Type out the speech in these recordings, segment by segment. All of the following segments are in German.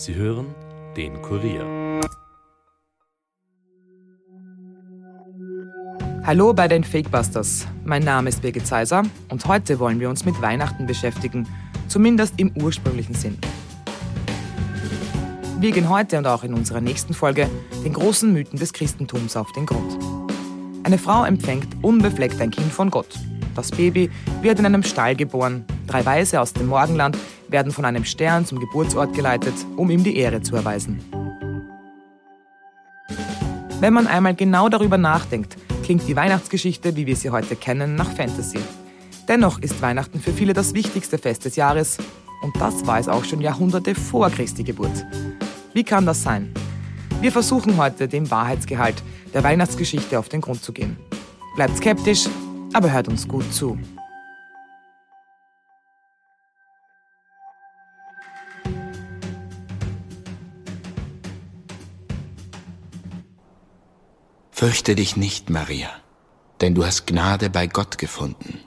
Sie hören den Kurier. Hallo bei den Fakebusters. Mein Name ist Birgit Zeiser und heute wollen wir uns mit Weihnachten beschäftigen, zumindest im ursprünglichen Sinn. Wir gehen heute und auch in unserer nächsten Folge den großen Mythen des Christentums auf den Grund. Eine Frau empfängt unbefleckt ein Kind von Gott. Das Baby wird in einem Stall geboren. Drei Weise aus dem Morgenland werden von einem Stern zum Geburtsort geleitet, um ihm die Ehre zu erweisen. Wenn man einmal genau darüber nachdenkt, klingt die Weihnachtsgeschichte, wie wir sie heute kennen, nach Fantasy. Dennoch ist Weihnachten für viele das wichtigste Fest des Jahres und das war es auch schon Jahrhunderte vor Christi Geburt. Wie kann das sein? Wir versuchen heute, dem Wahrheitsgehalt der Weihnachtsgeschichte auf den Grund zu gehen. Bleibt skeptisch, aber hört uns gut zu. Fürchte dich nicht, Maria, denn du hast Gnade bei Gott gefunden.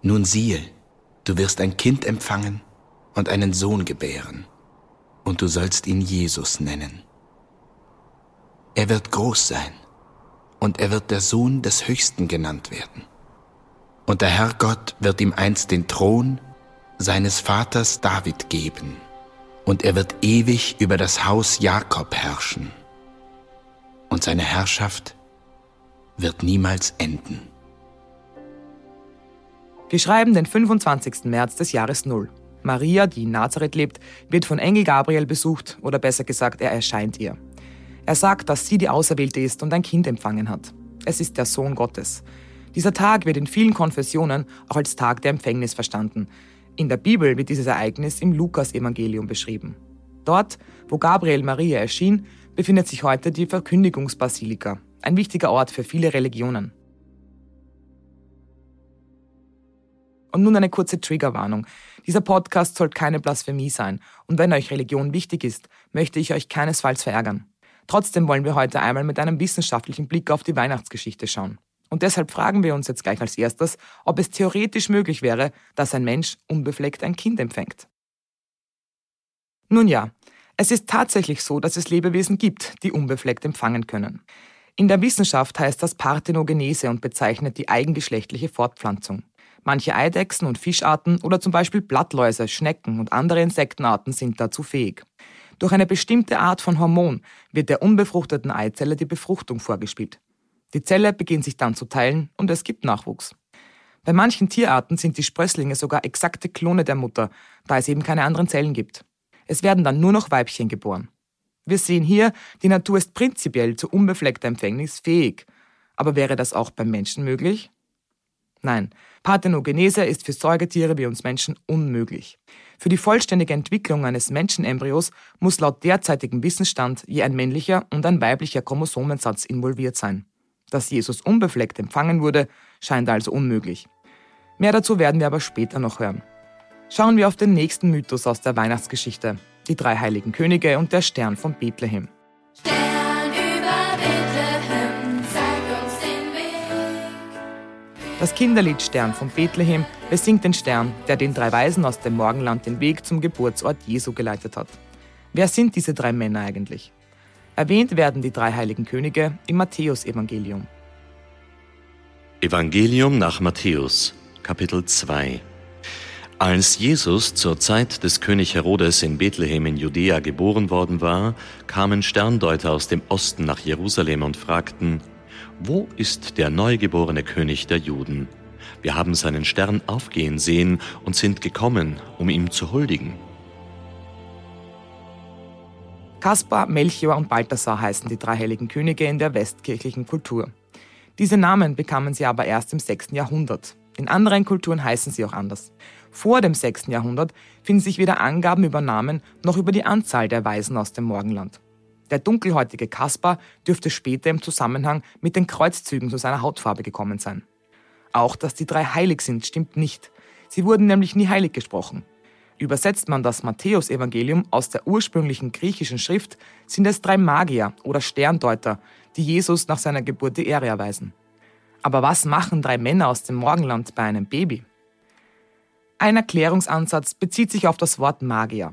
Nun siehe, du wirst ein Kind empfangen und einen Sohn gebären, und du sollst ihn Jesus nennen. Er wird groß sein, und er wird der Sohn des Höchsten genannt werden. Und der Herrgott wird ihm einst den Thron seines Vaters David geben, und er wird ewig über das Haus Jakob herrschen und seine Herrschaft wird niemals enden. Wir schreiben den 25. März des Jahres Null. Maria, die in Nazareth lebt, wird von Engel Gabriel besucht, oder besser gesagt, er erscheint ihr. Er sagt, dass sie die Auserwählte ist und ein Kind empfangen hat. Es ist der Sohn Gottes. Dieser Tag wird in vielen Konfessionen auch als Tag der Empfängnis verstanden. In der Bibel wird dieses Ereignis im Lukas-Evangelium beschrieben. Dort, wo Gabriel Maria erschien, befindet sich heute die Verkündigungsbasilika, ein wichtiger Ort für viele Religionen. Und nun eine kurze Triggerwarnung. Dieser Podcast soll keine Blasphemie sein und wenn euch Religion wichtig ist, möchte ich euch keinesfalls verärgern. Trotzdem wollen wir heute einmal mit einem wissenschaftlichen Blick auf die Weihnachtsgeschichte schauen. Und deshalb fragen wir uns jetzt gleich als erstes, ob es theoretisch möglich wäre, dass ein Mensch unbefleckt ein Kind empfängt. Nun ja, es ist tatsächlich so, dass es Lebewesen gibt, die unbefleckt empfangen können. In der Wissenschaft heißt das Parthenogenese und bezeichnet die eigengeschlechtliche Fortpflanzung. Manche Eidechsen und Fischarten oder zum Beispiel Blattläuse, Schnecken und andere Insektenarten sind dazu fähig. Durch eine bestimmte Art von Hormon wird der unbefruchteten Eizelle die Befruchtung vorgespielt. Die Zelle beginnt sich dann zu teilen und es gibt Nachwuchs. Bei manchen Tierarten sind die Sprösslinge sogar exakte Klone der Mutter, da es eben keine anderen Zellen gibt. Es werden dann nur noch Weibchen geboren. Wir sehen hier, die Natur ist prinzipiell zu unbefleckter Empfängnis fähig. Aber wäre das auch beim Menschen möglich? Nein, Parthenogenese ist für Säugetiere wie uns Menschen unmöglich. Für die vollständige Entwicklung eines Menschenembryos muss laut derzeitigem Wissensstand je ein männlicher und ein weiblicher Chromosomensatz involviert sein. Dass Jesus unbefleckt empfangen wurde, scheint also unmöglich. Mehr dazu werden wir aber später noch hören. Schauen wir auf den nächsten Mythos aus der Weihnachtsgeschichte, die drei heiligen Könige und der Stern von Bethlehem. Stern über Bethlehem, zeig uns den Weg. Das Kinderlied Stern von Bethlehem besingt den Stern, der den drei Weisen aus dem Morgenland den Weg zum Geburtsort Jesu geleitet hat. Wer sind diese drei Männer eigentlich? Erwähnt werden die drei heiligen Könige im Matthäusevangelium. Evangelium nach Matthäus, Kapitel 2 als Jesus zur Zeit des König Herodes in Bethlehem in Judäa geboren worden war, kamen Sterndeuter aus dem Osten nach Jerusalem und fragten, Wo ist der neugeborene König der Juden? Wir haben seinen Stern aufgehen sehen und sind gekommen, um ihm zu huldigen. Kaspar, Melchior und Balthasar heißen die drei heiligen Könige in der westkirchlichen Kultur. Diese Namen bekamen sie aber erst im 6. Jahrhundert. In anderen Kulturen heißen sie auch anders. Vor dem 6. Jahrhundert finden sich weder Angaben über Namen noch über die Anzahl der Weisen aus dem Morgenland. Der dunkelhäutige Kaspar dürfte später im Zusammenhang mit den Kreuzzügen zu seiner Hautfarbe gekommen sein. Auch, dass die drei heilig sind, stimmt nicht. Sie wurden nämlich nie heilig gesprochen. Übersetzt man das Matthäusevangelium aus der ursprünglichen griechischen Schrift, sind es drei Magier oder Sterndeuter, die Jesus nach seiner Geburt die Ehre erweisen. Aber was machen drei Männer aus dem Morgenland bei einem Baby? Ein Erklärungsansatz bezieht sich auf das Wort Magier.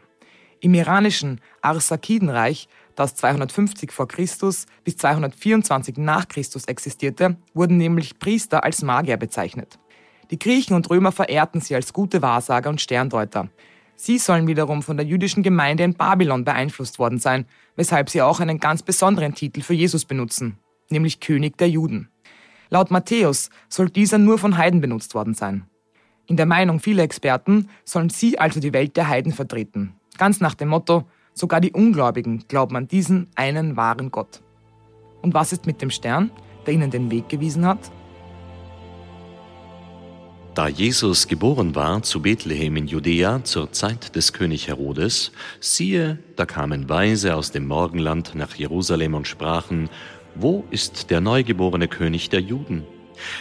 Im iranischen Arsakidenreich, das 250 vor Christus bis 224 nach Christus existierte, wurden nämlich Priester als Magier bezeichnet. Die Griechen und Römer verehrten sie als gute Wahrsager und Sterndeuter. Sie sollen wiederum von der jüdischen Gemeinde in Babylon beeinflusst worden sein, weshalb sie auch einen ganz besonderen Titel für Jesus benutzen, nämlich König der Juden. Laut Matthäus soll dieser nur von Heiden benutzt worden sein. In der Meinung vieler Experten sollen sie also die Welt der Heiden vertreten. Ganz nach dem Motto, sogar die Ungläubigen glauben an diesen einen wahren Gott. Und was ist mit dem Stern, der ihnen den Weg gewiesen hat? Da Jesus geboren war zu Bethlehem in Judäa zur Zeit des König Herodes, siehe, da kamen Weise aus dem Morgenland nach Jerusalem und sprachen, wo ist der neugeborene König der Juden?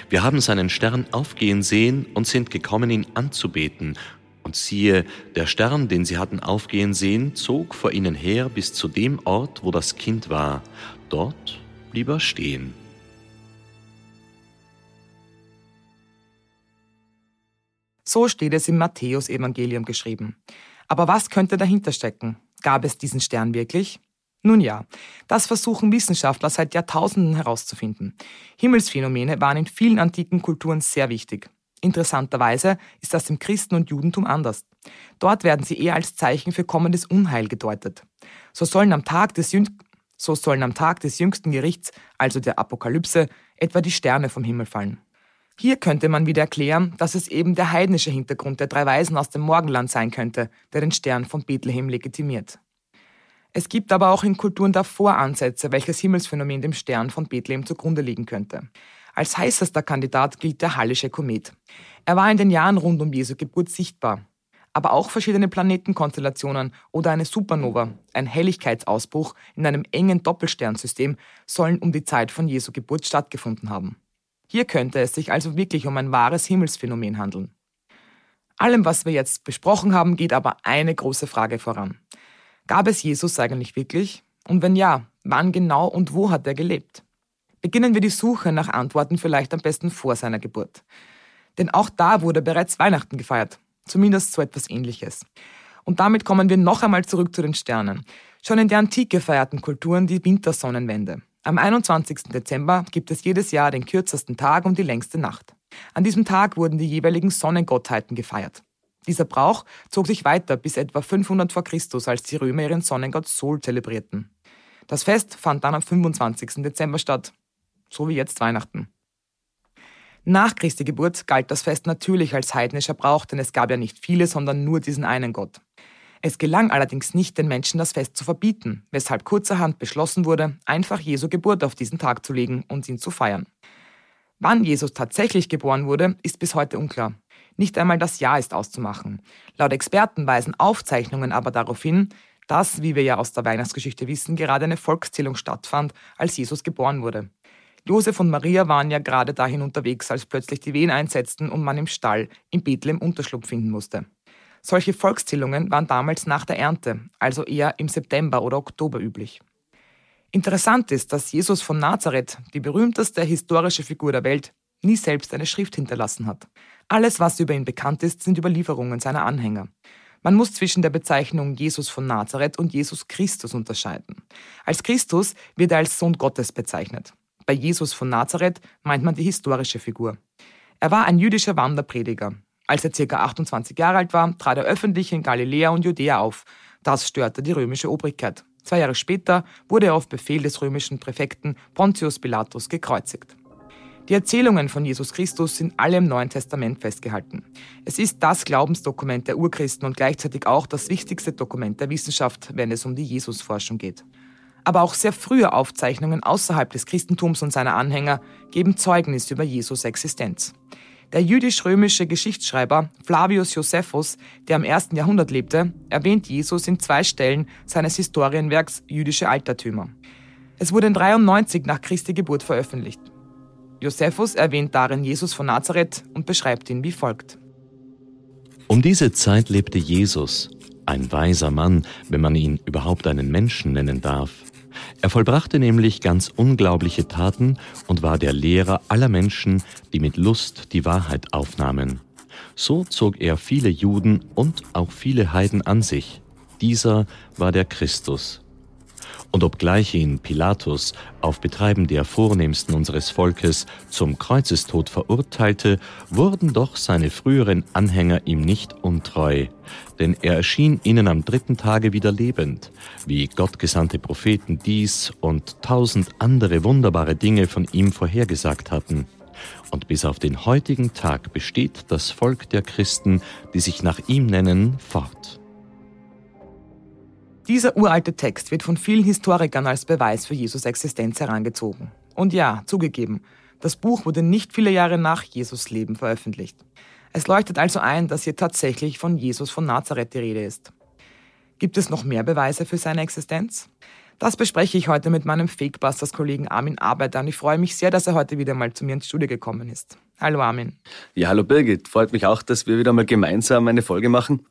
Wir haben seinen Stern aufgehen sehen und sind gekommen, ihn anzubeten. Und siehe, der Stern, den sie hatten aufgehen sehen, zog vor ihnen her bis zu dem Ort, wo das Kind war. Dort blieb er stehen. So steht es im Matthäus-Evangelium geschrieben. Aber was könnte dahinter stecken? Gab es diesen Stern wirklich? Nun ja, das versuchen Wissenschaftler seit Jahrtausenden herauszufinden. Himmelsphänomene waren in vielen antiken Kulturen sehr wichtig. Interessanterweise ist das im Christen- und Judentum anders. Dort werden sie eher als Zeichen für kommendes Unheil gedeutet. So sollen am Tag des, Jüng so sollen am Tag des jüngsten Gerichts, also der Apokalypse, etwa die Sterne vom Himmel fallen. Hier könnte man wieder erklären, dass es eben der heidnische Hintergrund der drei Weisen aus dem Morgenland sein könnte, der den Stern von Bethlehem legitimiert. Es gibt aber auch in Kulturen davor Ansätze, welches Himmelsphänomen dem Stern von Bethlehem zugrunde liegen könnte. Als heißester Kandidat gilt der Hallische Komet. Er war in den Jahren rund um Jesu Geburt sichtbar. Aber auch verschiedene Planetenkonstellationen oder eine Supernova, ein Helligkeitsausbruch in einem engen Doppelsternsystem, sollen um die Zeit von Jesu Geburt stattgefunden haben. Hier könnte es sich also wirklich um ein wahres Himmelsphänomen handeln. Allem, was wir jetzt besprochen haben, geht aber eine große Frage voran. Gab es Jesus eigentlich wirklich? Und wenn ja, wann genau und wo hat er gelebt? Beginnen wir die Suche nach Antworten vielleicht am besten vor seiner Geburt. Denn auch da wurde bereits Weihnachten gefeiert, zumindest so etwas ähnliches. Und damit kommen wir noch einmal zurück zu den Sternen. Schon in der Antike feierten Kulturen die Wintersonnenwende. Am 21. Dezember gibt es jedes Jahr den kürzesten Tag und die längste Nacht. An diesem Tag wurden die jeweiligen Sonnengottheiten gefeiert. Dieser Brauch zog sich weiter bis etwa 500 vor Christus, als die Römer ihren Sonnengott Sol zelebrierten. Das Fest fand dann am 25. Dezember statt, so wie jetzt Weihnachten. Nach Christi Geburt galt das Fest natürlich als heidnischer Brauch, denn es gab ja nicht viele, sondern nur diesen einen Gott. Es gelang allerdings nicht, den Menschen das Fest zu verbieten, weshalb kurzerhand beschlossen wurde, einfach Jesu Geburt auf diesen Tag zu legen und ihn zu feiern. Wann Jesus tatsächlich geboren wurde, ist bis heute unklar. Nicht einmal das Jahr ist auszumachen. Laut Experten weisen Aufzeichnungen aber darauf hin, dass, wie wir ja aus der Weihnachtsgeschichte wissen, gerade eine Volkszählung stattfand, als Jesus geboren wurde. Josef und Maria waren ja gerade dahin unterwegs, als plötzlich die Wehen einsetzten und man im Stall in Bethlehem Unterschlupf finden musste. Solche Volkszählungen waren damals nach der Ernte, also eher im September oder Oktober üblich. Interessant ist, dass Jesus von Nazareth, die berühmteste historische Figur der Welt, nie selbst eine Schrift hinterlassen hat. Alles, was über ihn bekannt ist, sind Überlieferungen seiner Anhänger. Man muss zwischen der Bezeichnung Jesus von Nazareth und Jesus Christus unterscheiden. Als Christus wird er als Sohn Gottes bezeichnet. Bei Jesus von Nazareth meint man die historische Figur. Er war ein jüdischer Wanderprediger. Als er ca. 28 Jahre alt war, trat er öffentlich in Galiläa und Judäa auf. Das störte die römische Obrigkeit. Zwei Jahre später wurde er auf Befehl des römischen Präfekten Pontius Pilatus gekreuzigt. Die Erzählungen von Jesus Christus sind alle im Neuen Testament festgehalten. Es ist das Glaubensdokument der Urchristen und gleichzeitig auch das wichtigste Dokument der Wissenschaft, wenn es um die Jesusforschung geht. Aber auch sehr frühe Aufzeichnungen außerhalb des Christentums und seiner Anhänger geben Zeugnis über Jesus Existenz. Der jüdisch-römische Geschichtsschreiber Flavius Josephus, der im ersten Jahrhundert lebte, erwähnt Jesus in zwei Stellen seines Historienwerks Jüdische Altertümer. Es wurde in 93 nach Christi Geburt veröffentlicht. Josephus erwähnt darin Jesus von Nazareth und beschreibt ihn wie folgt. Um diese Zeit lebte Jesus, ein weiser Mann, wenn man ihn überhaupt einen Menschen nennen darf. Er vollbrachte nämlich ganz unglaubliche Taten und war der Lehrer aller Menschen, die mit Lust die Wahrheit aufnahmen. So zog er viele Juden und auch viele Heiden an sich. dieser war der Christus. Und obgleich ihn Pilatus auf Betreiben der Vornehmsten unseres Volkes zum Kreuzestod verurteilte, wurden doch seine früheren Anhänger ihm nicht untreu, denn er erschien ihnen am dritten Tage wieder lebend, wie gottgesandte Propheten dies und tausend andere wunderbare Dinge von ihm vorhergesagt hatten. Und bis auf den heutigen Tag besteht das Volk der Christen, die sich nach ihm nennen, fort. Dieser uralte Text wird von vielen Historikern als Beweis für Jesus Existenz herangezogen. Und ja, zugegeben, das Buch wurde nicht viele Jahre nach Jesus Leben veröffentlicht. Es leuchtet also ein, dass hier tatsächlich von Jesus von Nazareth die Rede ist. Gibt es noch mehr Beweise für seine Existenz? Das bespreche ich heute mit meinem Fakebusters-Kollegen Armin Arbeiter und ich freue mich sehr, dass er heute wieder mal zu mir ins Studio gekommen ist. Hallo Armin. Ja, hallo Birgit. Freut mich auch, dass wir wieder mal gemeinsam eine Folge machen.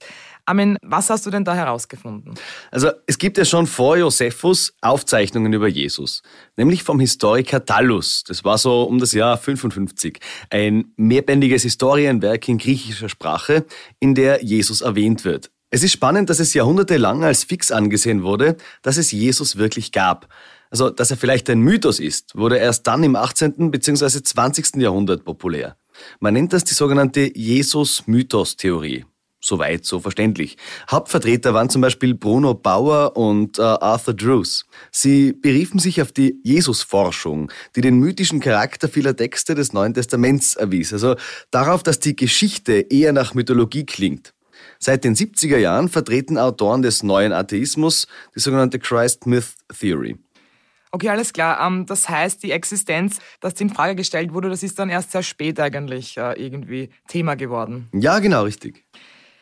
Armin, was hast du denn da herausgefunden? Also es gibt ja schon vor Josephus Aufzeichnungen über Jesus, nämlich vom Historiker Tallus. Das war so um das Jahr 55. Ein mehrbändiges Historienwerk in griechischer Sprache, in der Jesus erwähnt wird. Es ist spannend, dass es jahrhundertelang als fix angesehen wurde, dass es Jesus wirklich gab. Also, dass er vielleicht ein Mythos ist, wurde erst dann im 18. bzw. 20. Jahrhundert populär. Man nennt das die sogenannte Jesus-Mythos-Theorie. Soweit, so verständlich. Hauptvertreter waren zum Beispiel Bruno Bauer und äh, Arthur Drews. Sie beriefen sich auf die Jesusforschung, die den mythischen Charakter vieler Texte des Neuen Testaments erwies. Also darauf, dass die Geschichte eher nach Mythologie klingt. Seit den 70er Jahren vertreten Autoren des neuen Atheismus die sogenannte Christ Myth Theory. Okay, alles klar. Ähm, das heißt, die Existenz, dass die in Frage gestellt wurde, das ist dann erst sehr spät eigentlich äh, irgendwie Thema geworden. Ja, genau, richtig.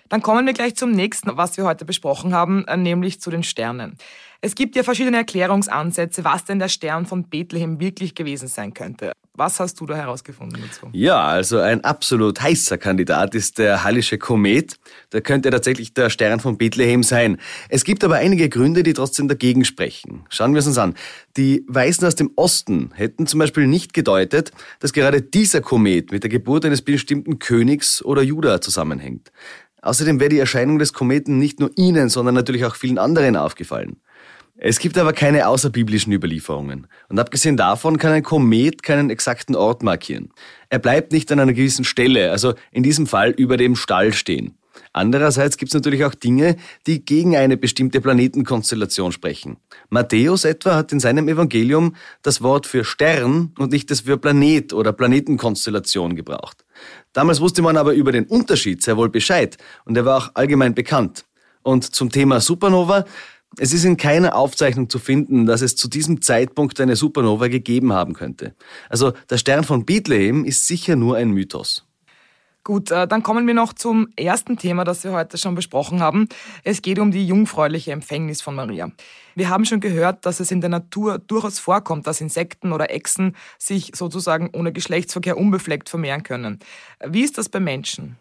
Dann kommen wir gleich zum nächsten, was wir heute besprochen haben, äh, nämlich zu den Sternen. Es gibt ja verschiedene Erklärungsansätze, was denn der Stern von Bethlehem wirklich gewesen sein könnte. Was hast du da herausgefunden dazu? Ja, also ein absolut heißer Kandidat ist der Hallische Komet. Der könnte tatsächlich der Stern von Bethlehem sein. Es gibt aber einige Gründe, die trotzdem dagegen sprechen. Schauen wir es uns an. Die Weisen aus dem Osten hätten zum Beispiel nicht gedeutet, dass gerade dieser Komet mit der Geburt eines bestimmten Königs oder Juda zusammenhängt. Außerdem wäre die Erscheinung des Kometen nicht nur ihnen, sondern natürlich auch vielen anderen aufgefallen. Es gibt aber keine außerbiblischen Überlieferungen. Und abgesehen davon kann ein Komet keinen exakten Ort markieren. Er bleibt nicht an einer gewissen Stelle, also in diesem Fall über dem Stall stehen. Andererseits gibt es natürlich auch Dinge, die gegen eine bestimmte Planetenkonstellation sprechen. Matthäus etwa hat in seinem Evangelium das Wort für Stern und nicht das für Planet oder Planetenkonstellation gebraucht. Damals wusste man aber über den Unterschied sehr wohl Bescheid und er war auch allgemein bekannt. Und zum Thema Supernova, es ist in keiner Aufzeichnung zu finden, dass es zu diesem Zeitpunkt eine Supernova gegeben haben könnte. Also der Stern von Bethlehem ist sicher nur ein Mythos. Gut, äh, dann kommen wir noch zum ersten Thema, das wir heute schon besprochen haben. Es geht um die jungfräuliche Empfängnis von Maria. Wir haben schon gehört, dass es in der Natur durchaus vorkommt, dass Insekten oder Echsen sich sozusagen ohne Geschlechtsverkehr unbefleckt vermehren können. Wie ist das bei Menschen?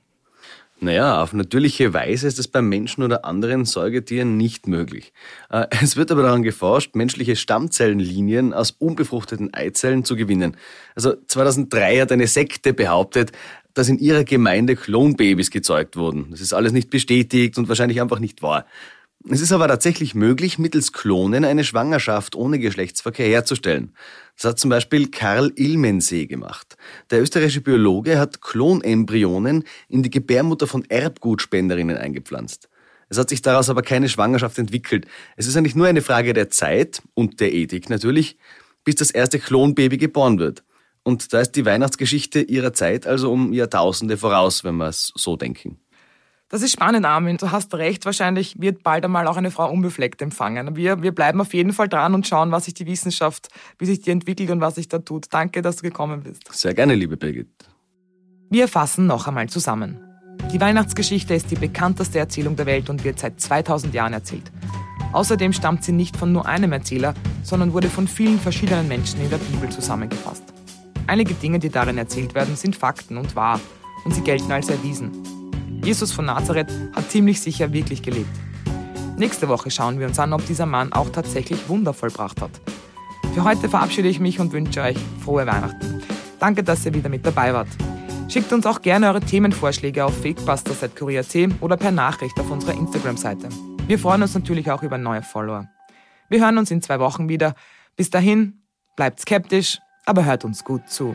Naja, auf natürliche Weise ist es beim Menschen oder anderen Säugetieren nicht möglich. Äh, es wird aber daran geforscht, menschliche Stammzellenlinien aus unbefruchteten Eizellen zu gewinnen. Also 2003 hat eine Sekte behauptet, dass in ihrer Gemeinde Klonbabys gezeugt wurden. Das ist alles nicht bestätigt und wahrscheinlich einfach nicht wahr. Es ist aber tatsächlich möglich, mittels Klonen eine Schwangerschaft ohne Geschlechtsverkehr herzustellen. Das hat zum Beispiel Karl Ilmensee gemacht. Der österreichische Biologe hat Klonembryonen in die Gebärmutter von Erbgutspenderinnen eingepflanzt. Es hat sich daraus aber keine Schwangerschaft entwickelt. Es ist eigentlich nur eine Frage der Zeit und der Ethik natürlich, bis das erste Klonbaby geboren wird. Und da ist die Weihnachtsgeschichte ihrer Zeit also um Jahrtausende voraus, wenn wir es so denken. Das ist spannend, Armin. Du hast recht, wahrscheinlich wird bald einmal auch eine Frau unbefleckt empfangen. Wir, wir bleiben auf jeden Fall dran und schauen, was sich die Wissenschaft, wie sich die entwickelt und was sich da tut. Danke, dass du gekommen bist. Sehr gerne, liebe Birgit. Wir fassen noch einmal zusammen. Die Weihnachtsgeschichte ist die bekannteste Erzählung der Welt und wird seit 2000 Jahren erzählt. Außerdem stammt sie nicht von nur einem Erzähler, sondern wurde von vielen verschiedenen Menschen in der Bibel zusammengefasst. Einige Dinge, die darin erzählt werden, sind Fakten und wahr und sie gelten als erwiesen. Jesus von Nazareth hat ziemlich sicher wirklich gelebt. Nächste Woche schauen wir uns an, ob dieser Mann auch tatsächlich Wunder vollbracht hat. Für heute verabschiede ich mich und wünsche euch frohe Weihnachten. Danke, dass ihr wieder mit dabei wart. Schickt uns auch gerne eure Themenvorschläge auf fakebusters.kurier.at oder per Nachricht auf unserer Instagram-Seite. Wir freuen uns natürlich auch über neue Follower. Wir hören uns in zwei Wochen wieder. Bis dahin, bleibt skeptisch, aber hört uns gut zu.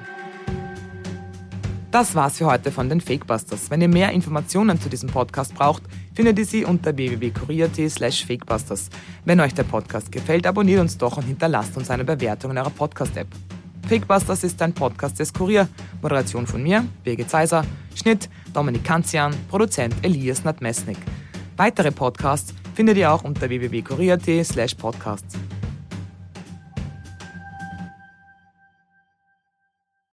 Das war's für heute von den Fakebusters. Wenn ihr mehr Informationen zu diesem Podcast braucht, findet ihr sie unter www.kurier.at slash fakebusters. Wenn euch der Podcast gefällt, abonniert uns doch und hinterlasst uns eine Bewertung in eurer Podcast-App. Fakebusters ist ein Podcast des Kurier. Moderation von mir, Birgit Zeiser. Schnitt Dominik Kanzian. Produzent Elias Nadmesnik. Weitere Podcasts findet ihr auch unter www.kurier.at slash podcasts.